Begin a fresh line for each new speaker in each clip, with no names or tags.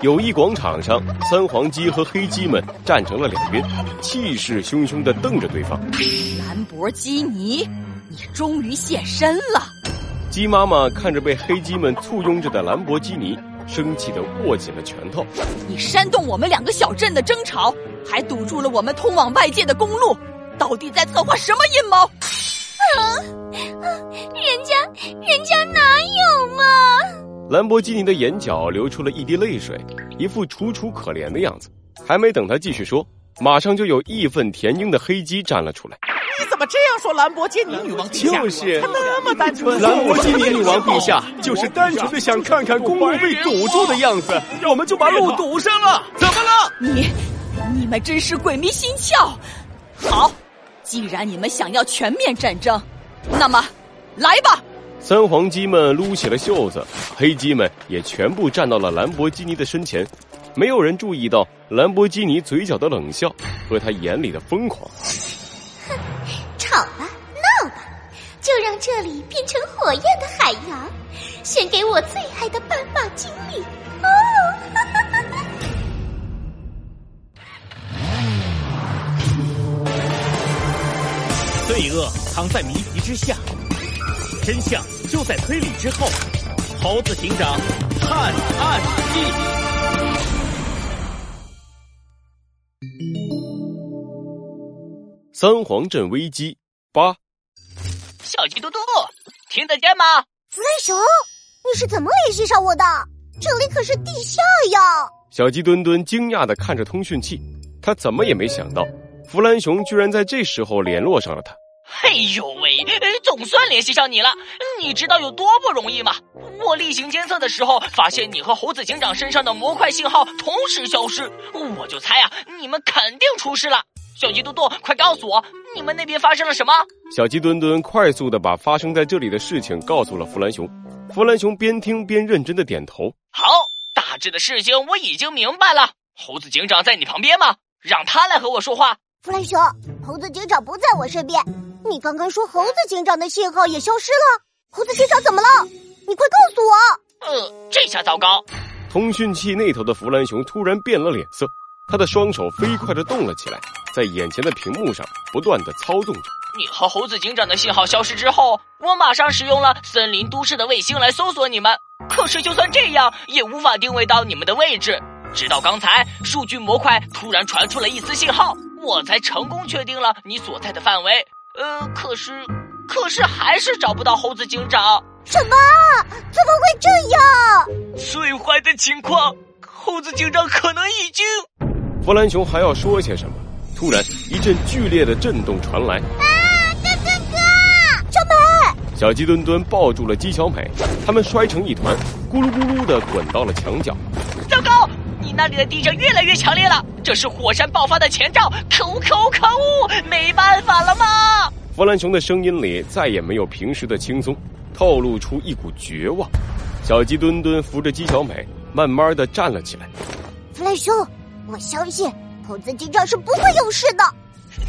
友谊广场上，三黄鸡和黑鸡们站成了两边，气势汹汹地瞪着对方。
兰博基尼，你终于现身了！
鸡妈妈看着被黑鸡们簇拥着的兰博基尼，生气地握紧了拳头。
你煽动我们两个小镇的争吵，还堵住了我们通往外界的公路，到底在策划什么阴谋？
啊，人家人家哪有嘛？
兰博基尼的眼角流出了一滴泪水，一副楚楚可怜的样子。还没等他继续说，马上就有义愤填膺的黑鸡站了出来。
你怎么这样说兰博基尼女王陛下？
就是
他那么单纯。
兰博基尼女王陛下就是单纯的想看看公路被堵住的样子，我们就把路堵上了。怎么了？
你，你们真是鬼迷心窍。好，既然你们想要全面战争，那么，来吧。
三黄鸡们撸起了袖子，黑鸡们也全部站到了兰博基尼的身前。没有人注意到兰博基尼嘴角的冷笑和他眼里的疯狂。
哼，吵吧，闹吧，就让这里变成火焰的海洋，献给我最爱的斑马经理。哦，哈哈哈哈
罪恶藏在谜题之下。真相就在推理之后，猴子警长探案记。
三皇镇危机八，
小鸡嘟嘟，听得见吗？
弗兰熊，你是怎么联系上我的？这里可是地下呀！
小鸡墩墩惊讶的看着通讯器，他怎么也没想到，弗兰熊居然在这时候联络上了他。
嘿呦喂，总算联系上你了！你知道有多不容易吗？我例行监测的时候，发现你和猴子警长身上的模块信号同时消失，我就猜啊，你们肯定出事了。小鸡嘟嘟，快告诉我，你们那边发生了什么？
小鸡墩墩快速的把发生在这里的事情告诉了弗兰熊。弗兰熊边听边认真的点头。
好，大致的事情我已经明白了。猴子警长在你旁边吗？让他来和我说话。
弗兰熊，猴子警长不在我身边。你刚刚说猴子警长的信号也消失了，猴子警长怎么了？你快告诉我！
呃，这下糟糕。
通讯器那头的弗兰熊突然变了脸色，他的双手飞快的动了起来，在眼前的屏幕上不断的操纵着。
你和猴子警长的信号消失之后，我马上使用了森林都市的卫星来搜索你们，可是就算这样，也无法定位到你们的位置。直到刚才，数据模块突然传出了一丝信号，我才成功确定了你所在的范围。呃，可是，可是还是找不到猴子警长。
什么？怎么会这样？
最坏的情况，猴子警长可能已经……
弗兰熊还要说些什么？突然，一阵剧烈的震动传来。
啊，哥哥哥，小美！
小鸡墩墩抱住了鸡小美，他们摔成一团，咕噜咕噜的滚到了墙角。
那里的地震越来越强烈了，这是火山爆发的前兆！可恶可恶可恶！没办法了吗？
弗兰熊的声音里再也没有平时的轻松，透露出一股绝望。小鸡墩墩扶着鸡小美，慢慢的站了起来。
弗兰熊，我相信猴子警长是不会有事的。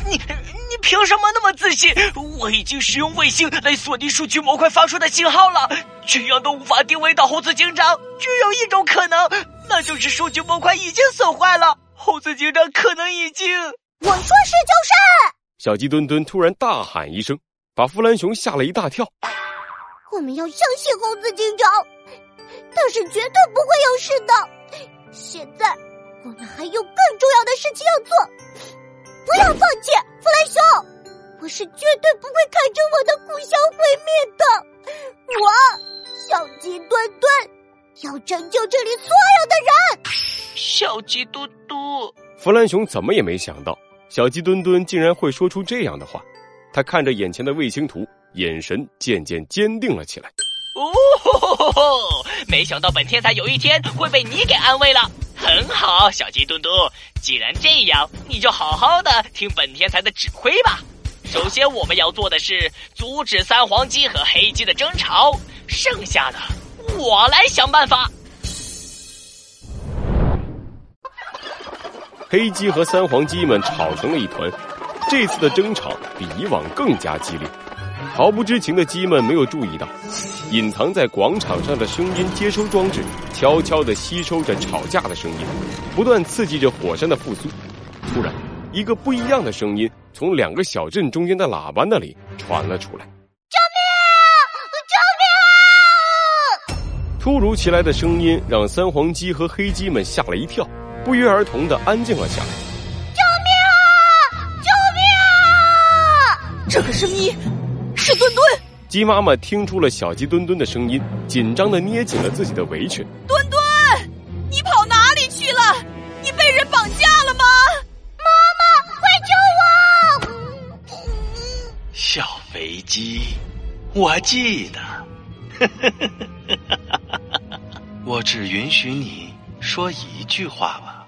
你你凭什么那么自信？我已经使用卫星来锁定数据模块发出的信号了，这样都无法定位到猴子警长。只有一种可能。那就是数据模块已经损坏了，猴子警长可能已经……
我说是就是。
小鸡墩墩突然大喊一声，把弗兰熊吓了一大跳。
我们要相信猴子警长，他是绝对不会有事的。现在我们还有更重要的事情要做，不要放弃，弗兰熊，我是绝对不会看着我的故乡毁灭的。我。要拯救这里所有的人！
小鸡嘟嘟，
弗兰熊怎么也没想到，小鸡墩墩竟然会说出这样的话。他看着眼前的卫星图，眼神渐渐坚定了起来。
哦吼吼吼，没想到本天才有一天会被你给安慰了。很好，小鸡嘟嘟，既然这样，你就好好的听本天才的指挥吧。首先，我们要做的是阻止三黄鸡和黑鸡的争吵，剩下的。我来想办法。
黑鸡和三黄鸡们吵成了一团，这次的争吵比以往更加激烈。毫不知情的鸡们没有注意到，隐藏在广场上的声音接收装置悄悄地吸收着吵架的声音，不断刺激着火山的复苏。突然，一个不一样的声音从两个小镇中间的喇叭那里传了出来：“
救命！救命！”
突如其来的声音让三黄鸡和黑鸡们吓了一跳，不约而同的安静了下来。
救命啊！救命
啊！这个声音。是墩墩，
鸡妈妈听出了小鸡墩墩的声音，紧张的捏紧了自己的围裙。
墩墩，你跑哪里去了？你被人绑架了吗？
妈妈，快救我！
小肥鸡，我记得，我只允许你说一句话吧。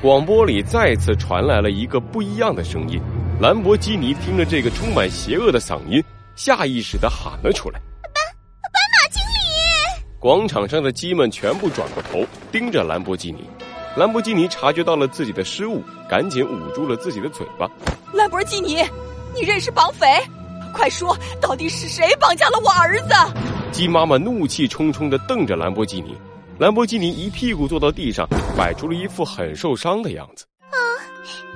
广播里再次传来了一个不一样的声音。兰博基尼听着这个充满邪恶的嗓音。下意识的喊了出来：“
斑斑马经理！”
广场上的鸡们全部转过头盯着兰博基尼。兰博基尼察觉到了自己的失误，赶紧捂住了自己的嘴巴。
兰博基尼，你认识绑匪？快说，到底是谁绑架了我儿子？
鸡妈妈怒气冲冲的瞪着兰博基尼。兰博基尼一屁股坐到地上，摆出了一副很受伤的样子。
啊，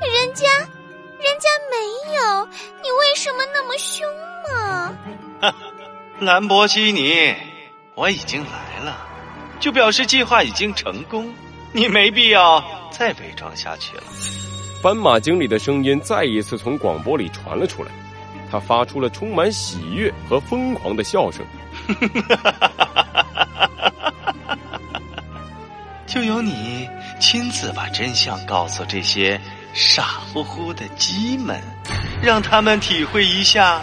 人家，人家没有，你为什么那么凶？啊，
兰博基尼，我已经来了，就表示计划已经成功，你没必要再伪装下去了。
斑马经理的声音再一次从广播里传了出来，他发出了充满喜悦和疯狂的笑声。
就由你亲自把真相告诉这些傻乎乎的鸡们，让他们体会一下。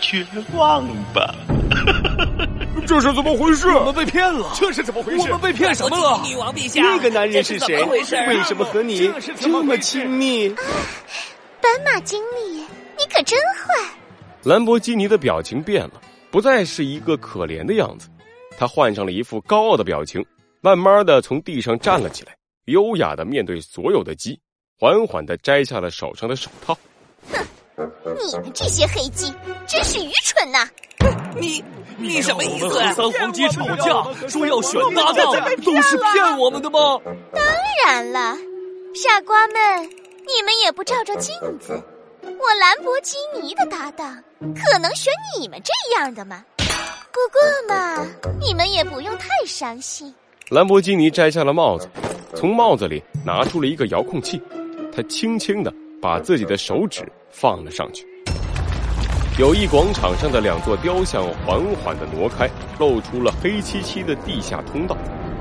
绝望吧！
这是怎么回事？
我们被骗了！
这是怎么回事？
我们被骗什么了？
女王陛下，
那个男人是谁？为什么和你这么亲密？
斑马经理，你可真坏！
兰博基尼的表情变了，不再是一个可怜的样子，他换上了一副高傲的表情，慢慢的从地上站了起来，优雅的面对所有的鸡，缓缓的摘下了手上的手套。
哼。你们这些黑鸡真是愚蠢呐！
你你什么意思？三黄鸡吵架说要选搭档，都是骗我们的吗？
当然了，傻瓜们，你们也不照照镜子，我兰博基尼的搭档可能选你们这样的吗？不过嘛，你们也不用太伤心。
兰博基尼摘下了帽子，从帽子里拿出了一个遥控器，他轻轻的。把自己的手指放了上去，友谊广场上的两座雕像缓缓的挪开，露出了黑漆漆的地下通道，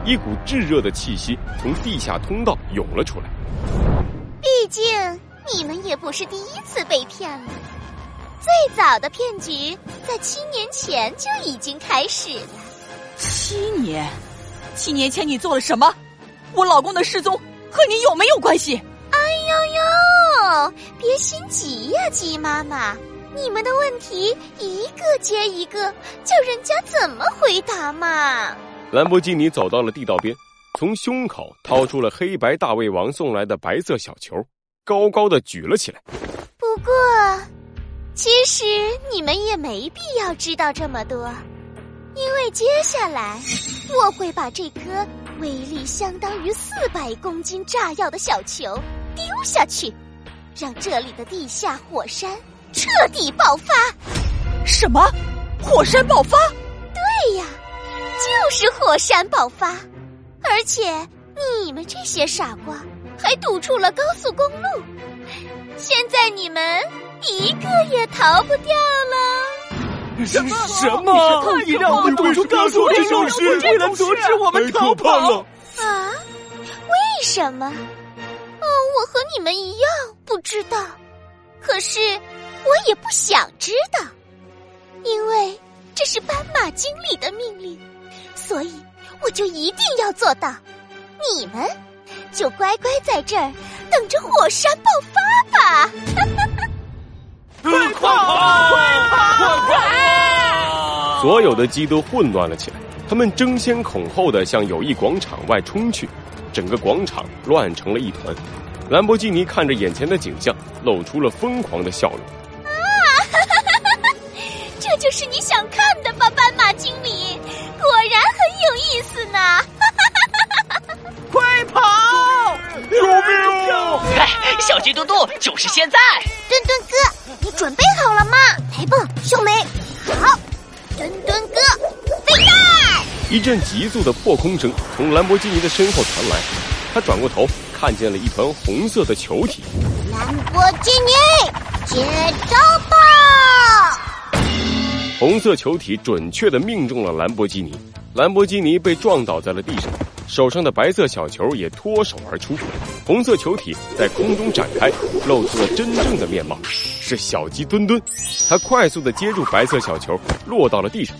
一股炙热的气息从地下通道涌了出来。
毕竟你们也不是第一次被骗了，最早的骗局在七年前就已经开始了。
七年，七年前你做了什么？我老公的失踪和你有没有关系？
哎呦呦！哦，别心急呀，鸡妈妈，你们的问题一个接一个，叫人家怎么回答嘛？
兰博基尼走到了地道边，从胸口掏出了黑白大胃王送来的白色小球，高高的举了起来。
不过，其实你们也没必要知道这么多，因为接下来我会把这颗威力相当于四百公斤炸药的小球丢下去。让这里的地下火山彻底爆发！
什么？火山爆发？
对呀，就是火山爆发！而且你们这些傻瓜还堵住了高速公路，现在你们一个也逃不掉了！
什么？什么？你让我们堵住高速公路，是为了阻止我们逃跑？
啊？为什么？哦，我和你们一样不知道，可是我也不想知道，因为这是斑马经理的命令，所以我就一定要做到。你们就乖乖在这儿等着火山爆发吧！
快跑！快跑！快跑！
所有的鸡都混乱了起来，他们争先恐后的向友谊广场外冲去。整个广场乱成了一团，兰博基尼看着眼前的景象，露出了疯狂的笑容。
啊，这就是你想看的吧，斑马经理？果然很有意思呢！
快跑！
救命！
哎，小鸡嘟嘟，就是现在！
墩墩哥，你准备好了吗？来吧，秀梅。好，墩墩哥，飞弹！
一阵急速的破空声从兰博基尼的身后传来，他转过头，看见了一团红色的球体。
兰博基尼，接招吧！
红色球体准确的命中了兰博基尼，兰博基尼被撞倒在了地上，手上的白色小球也脱手而出，红色球体在空中展开，露出了真正的面貌，是小鸡墩墩。它快速的接住白色小球，落到了地上。